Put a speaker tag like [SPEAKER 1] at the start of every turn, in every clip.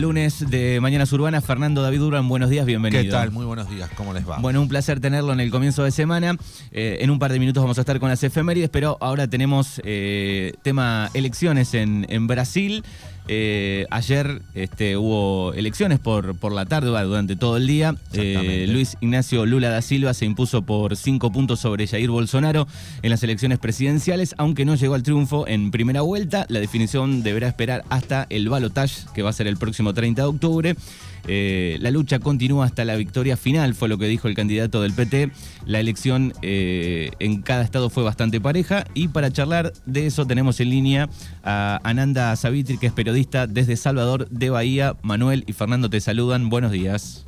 [SPEAKER 1] lunes de Mañanas Urbanas. Fernando David Durán, buenos días, bienvenido.
[SPEAKER 2] ¿Qué tal? Muy buenos días, ¿cómo les va?
[SPEAKER 1] Bueno, un placer tenerlo en el comienzo de semana. Eh, en un par de minutos vamos a estar con las efemérides, pero ahora tenemos eh, tema elecciones en, en Brasil. Eh, ayer este, hubo elecciones por, por la tarde, durante todo el día. Eh, Luis Ignacio Lula da Silva se impuso por cinco puntos sobre Jair Bolsonaro en las elecciones presidenciales, aunque no llegó al triunfo en primera vuelta. La definición deberá esperar hasta el balotage, que va a ser el próximo 30 de octubre. Eh, la lucha continúa hasta la victoria final, fue lo que dijo el candidato del PT. La elección eh, en cada estado fue bastante pareja y para charlar de eso tenemos en línea a Ananda Savitri, que es periodista desde Salvador de Bahía. Manuel y Fernando te saludan. Buenos días.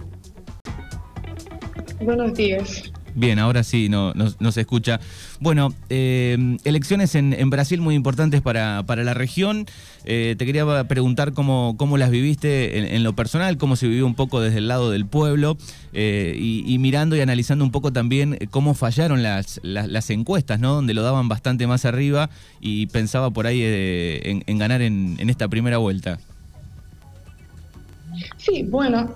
[SPEAKER 3] Buenos días.
[SPEAKER 1] Bien, ahora sí no, se escucha. Bueno, eh, elecciones en, Brasil muy importantes para, la región. Eh, te quería preguntar cómo, cómo las viviste en, lo personal, cómo se vivió un poco desde el lado del pueblo eh, y, mirando y analizando un poco también cómo fallaron las, las, encuestas, ¿no? Donde lo daban bastante más arriba y pensaba por ahí en, ganar en, esta primera vuelta.
[SPEAKER 3] Sí, bueno.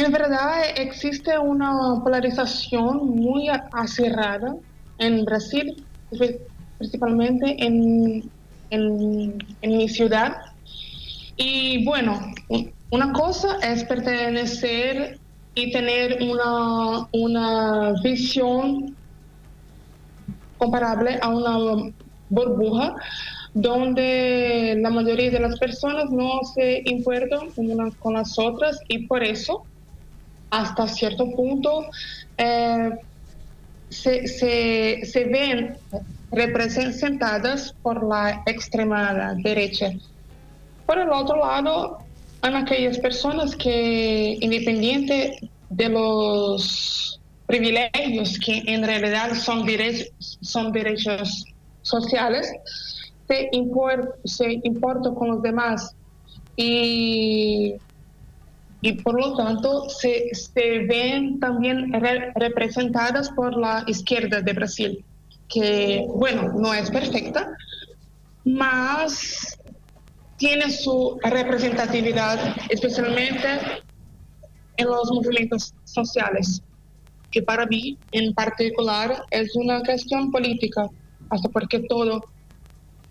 [SPEAKER 3] En verdad existe una polarización muy acerrada en Brasil, principalmente en, mi ciudad. Y bueno, una cosa es pertenecer y tener una, una visión comparable a una burbuja donde la mayoría de las personas no se importan unas con las otras y por eso hasta cierto punto eh, se, ven representadas por la extrema derecha. Por el otro lado, hay aquellas personas que, independiente de los privilegios que en realidad son derechos, son derechos sociales, se, importa se con los demás y y por lo tanto se, ven también representadas por la izquierda de Brasil, que, bueno, no es perfecta, mas tiene su representatividad, especialmente en los movimientos sociales, que para mí en particular es una cuestión política, hasta porque todo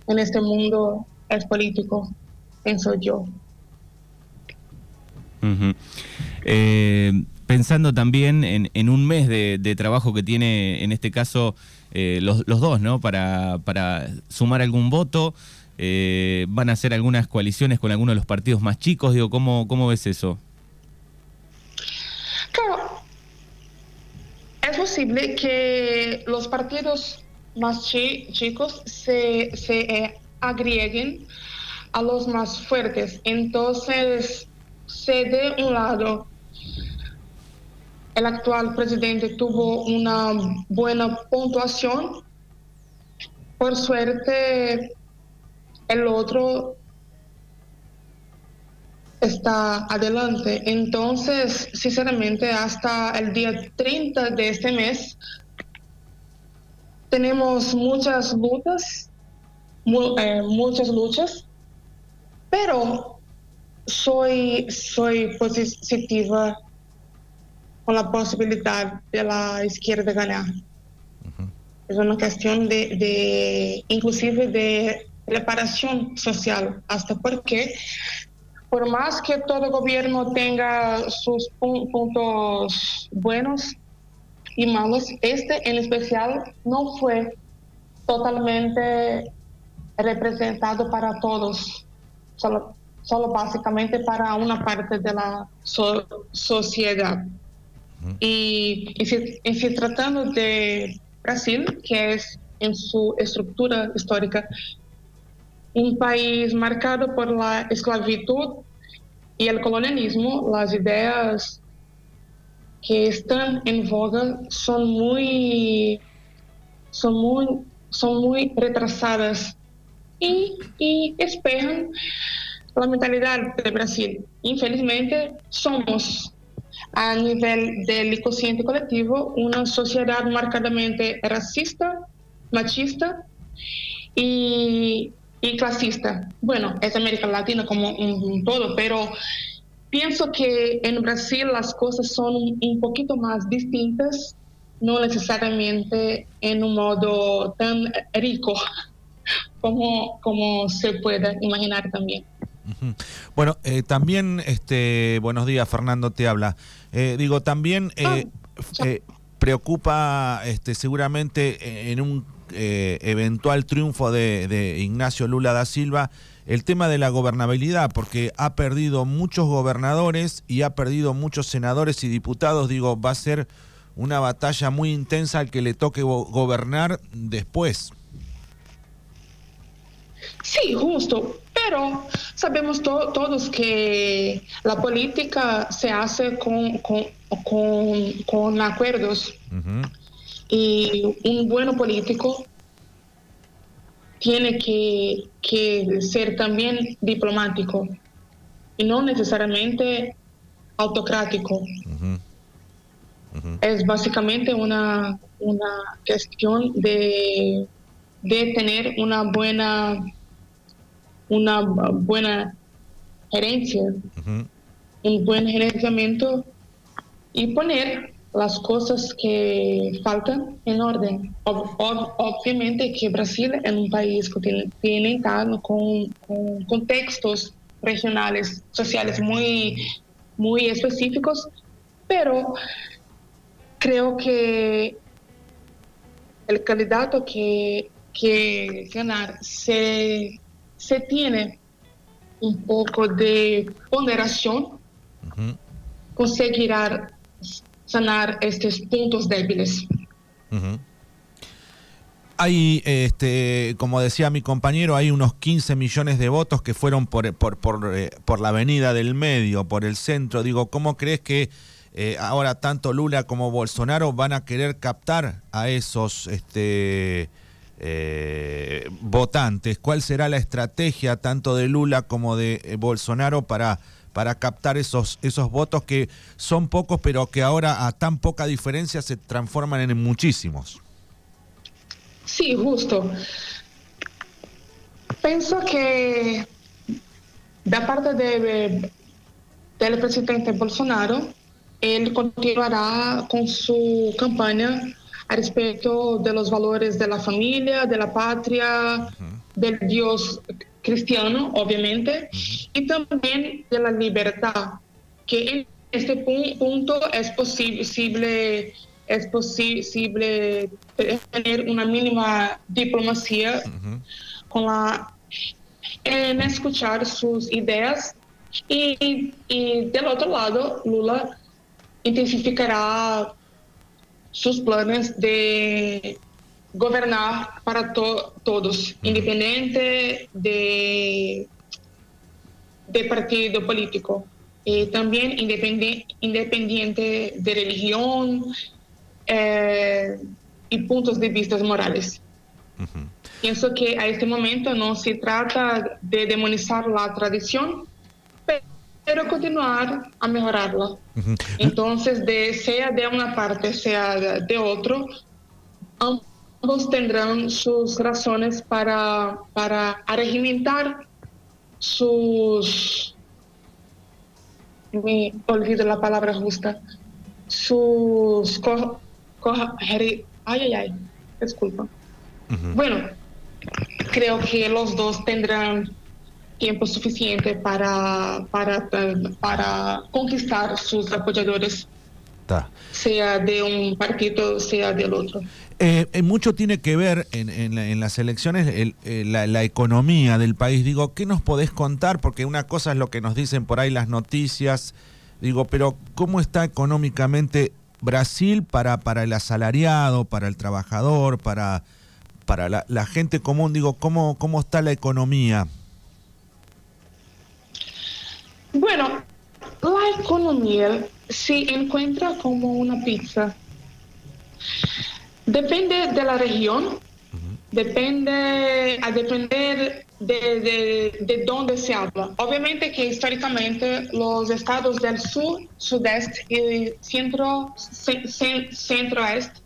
[SPEAKER 3] en este mundo es político, pienso yo.
[SPEAKER 1] Eh, pensando también en, un mes de, trabajo que tiene, en este caso, eh, los, dos, ¿no? Para, sumar algún voto, eh, van a hacer algunas coaliciones con algunos de los partidos más chicos, digo, ¿cómo, ves eso?
[SPEAKER 3] Claro, es posible que los partidos más chicos se, se agreguen a los más fuertes. Entonces, se de un lado el actual presidente tuvo una buena puntuación, por suerte el otro está adelante. Entonces, sinceramente, hasta el día 30 de este mes tenemos muchas luchas, eh, muchas luchas, pero soy, soy positiva con la posibilidad de la izquierda ganar. Es una cuestión de, de, inclusive, de reparación social, hasta porque, por más que todo gobierno tenga sus puntos buenos y malos, este en especial no fue totalmente representado para todos. Solo solo básicamente para una parte de la sociedad. Y, y, si, tratando de Brasil, que es en su estructura histórica un país marcado por la esclavitud y el colonialismo, las ideas que están en boga son muy, son muy, son muy retrasadas y, y esperan la mentalidad de Brasil. Infelizmente, somos, a nivel del inconsciente colectivo, una sociedad marcadamente racista, machista y, clasista. Bueno, es América Latina como todo, pero pienso que en Brasil las cosas son un poquito más distintas, no necesariamente en un modo tan rico como, como se puede imaginar también.
[SPEAKER 2] Bueno, eh, también, este, buenos días, Fernando te habla. Eh, digo, también eh, ah, preocupa este, seguramente en un eventual triunfo de, Ignacio Lula da Silva el tema de la gobernabilidad, porque ha perdido muchos gobernadores y ha perdido muchos senadores y diputados. Digo, va a ser una batalla muy intensa al que le toque gobernar después.
[SPEAKER 3] Sí, justo. Pero sabemos todos que la política se hace con, con, acuerdos. Y un buen político tiene que, ser también diplomático y no necesariamente autocrático. Es básicamente una, una cuestión de, de tener una buena una buena gerencia, un buen gerenciamiento y poner las cosas que faltan en orden. obviamente que Brasil es un país continental con, con contextos regionales, sociales muy, muy específicos, pero creo que el candidato que, que ganar se se tiene un poco de ponderación, conseguirá sanar estos puntos débiles.
[SPEAKER 2] Hay, este, como decía mi compañero, hay unos 15 millones de votos que fueron por, por, por, eh, por la avenida del medio, por el centro. Digo, ¿cómo crees que eh, ahora tanto Lula como Bolsonaro van a querer captar a esos este, eh, votantes. ¿Cuál será la estrategia tanto de Lula como de eh, Bolsonaro para, para captar esos, esos votos que son pocos, pero que ahora a tan poca diferencia se transforman en muchísimos?
[SPEAKER 3] Sí, justo. Pienso que de parte de, del presidente Bolsonaro, él continuará con su campaña a respecto de los valores de la familia, de la patria, del Dios cristiano, obviamente, y también de la libertad, que en este punto es posible, es posible tener una mínima diplomacia con la, en escuchar sus ideas y, y del otro lado, Lula intensificará sus planes de gobernar para todos, independiente de, de partido político, y también independiente, independiente de religión eh, y puntos de vista morales. Pienso que a este momento no se trata de demonizar la tradición, pero continuar a mejorarla. Entonces, de, sea de una parte, sea de otro, ambos tendrán sus razones para, para regimentar sus... Me olvido la palabra justa. Sus... ay, ay, ay, disculpa. Bueno, creo que los dos tendrán tiempo suficiente para, para, para conquistar sus apoyadores, sea de un partido, sea del otro.
[SPEAKER 2] Eh, eh, mucho tiene que ver en, en, las elecciones eh, la, economía del país. Digo, ¿qué nos podés contar? Porque una cosa es lo que nos dicen por ahí las noticias. Digo, pero ¿cómo está económicamente Brasil para, para el asalariado, para el trabajador, para, para la, la gente común? Digo, ¿cómo, ¿cómo está la economía?
[SPEAKER 3] Bueno, la economía se encuentra como una pizza. Depende de la región, depende a depender de, de, dónde se habla. Obviamente que históricamente los estados del sur, sudeste y centro, centro-oeste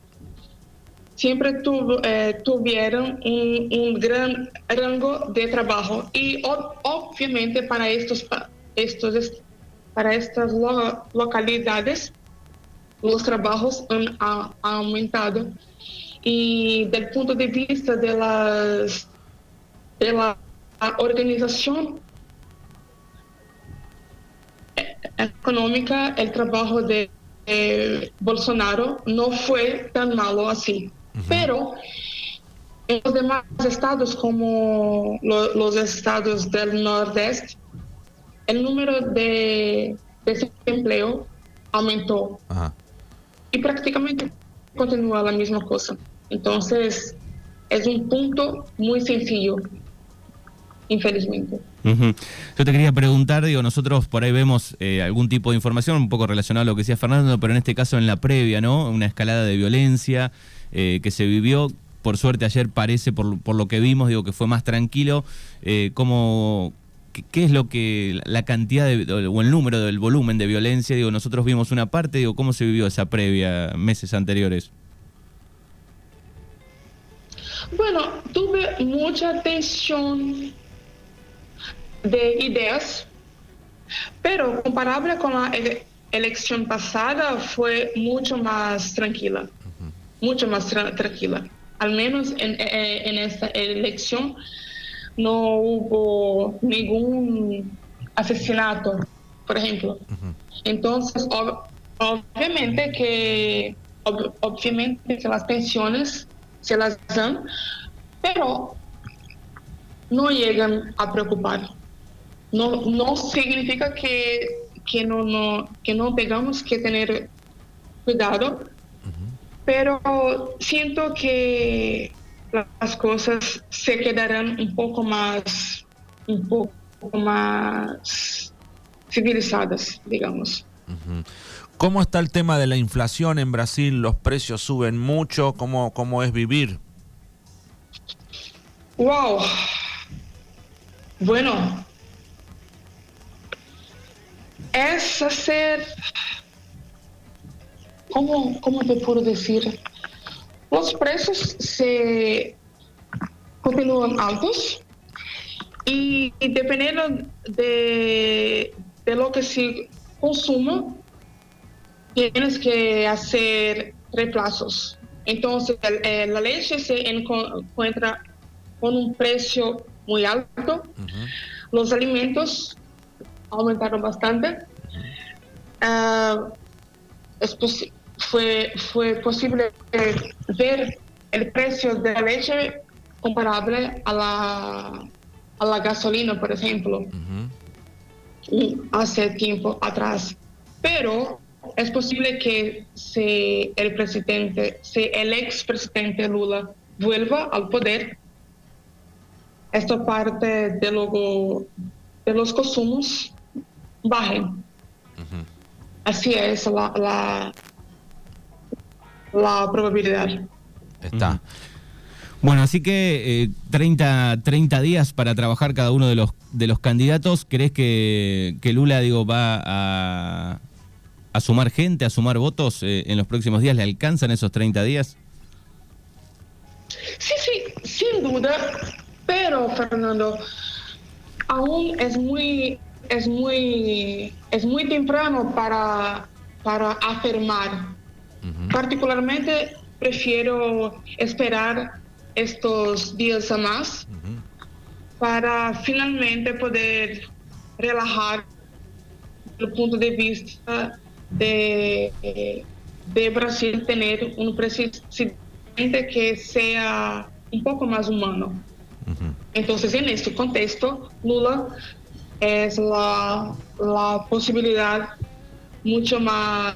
[SPEAKER 3] siempre eh, tuvieron un, gran rango de trabajo y obviamente para estos, estos para estas localidades los trabajos han, aumentado. Y del punto de vista de las de la organización económica el trabajo de Bolsonaro no fue tan malo así. Pero en los demás estados, como los estados del Nordeste, el número de desempleo aumentó. Y prácticamente continúa la misma cosa. Entonces, es un punto muy sencillo, infelizmente.
[SPEAKER 1] Yo te quería preguntar, digo, nosotros por ahí vemos eh, algún tipo de información un poco relacionada a lo que decía Fernando, pero en este caso en la previa, ¿no? Una escalada de violencia eh, que se vivió. Por suerte ayer parece, por, por, lo que vimos, digo que fue más tranquilo. Eh, ¿cómo, qué, es lo que, la cantidad de, o el número del volumen de violencia? Digo, nosotros vimos una parte, digo, ¿cómo se vivió esa previa meses anteriores?
[SPEAKER 3] Bueno, tuve mucha tensión de ideas, pero comparable con la elección pasada fue mucho más tranquila mucho más tranquila. Al menos en, eh, en, esta elección no hubo ningún asesinato, por ejemplo. Entonces, obviamente que obviamente que las pensiones se las dan, pero no llegan a preocupar. No, no significa que, que, no, no, que no tengamos que tener cuidado, pero siento que las cosas se quedarán un poco más, un poco más civilizadas, digamos.
[SPEAKER 2] ¿Cómo está el tema de la inflación en Brasil? ¿Los precios suben mucho? ¿Cómo, cómo es vivir?
[SPEAKER 3] Wow. Bueno, es hacer ¿cómo, cómo te puedo decir? Los precios se continúan altos y, dependiendo de, de, lo que se consuma, tienes que hacer reemplazos. Entonces, eh, la leche se encuentra con un precio muy alto. Los alimentos aumentaron bastante. Uh, es fue, fue posible ver el precio de la leche comparable a la, a la gasolina, por ejemplo, hace tiempo atrás. Pero es posible que si el presidente, si el expresidente Lula vuelva al poder, esta parte de, luego de los consumos bajen. Así es la, la probabilidad.
[SPEAKER 2] Está.
[SPEAKER 1] Bueno, así que 30, eh, 30 días para trabajar cada uno de los, de los candidatos. ¿Crees que, que Lula digo, va a, a, sumar gente, a sumar votos eh, en los próximos días? ¿Le alcanzan esos 30 días?
[SPEAKER 3] Sí, sí, sin duda. Pero, Fernando, aún es muy, es muy, es muy temprano para, para afirmar Particularmente prefiero esperar estos días a más para finalmente poder relajar el punto de vista de, de Brasil tener un presidente que sea un poco más humano. Entonces, en este contexto, Lula es la, la posibilidad mucho más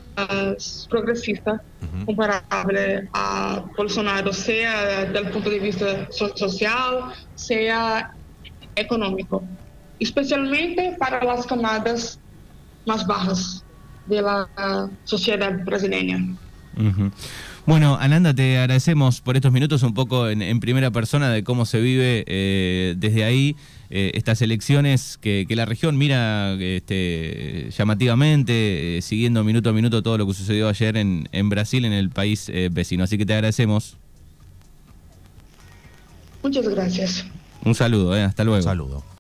[SPEAKER 3] progresista comparable a Bolsonaro, sea del punto de vista social, sea económico, especialmente para las camadas más bajas de la sociedad brasileña.
[SPEAKER 1] Bueno, Ananda, te agradecemos por estos minutos un poco en, primera persona de cómo se vive eh, desde ahí eh, estas elecciones que, la región mira este, llamativamente, eh, siguiendo minuto a minuto todo lo que sucedió ayer en, en Brasil, en el país vecino. Así que te agradecemos.
[SPEAKER 3] Muchas gracias.
[SPEAKER 1] Un saludo, eh, hasta luego.
[SPEAKER 2] Saludo.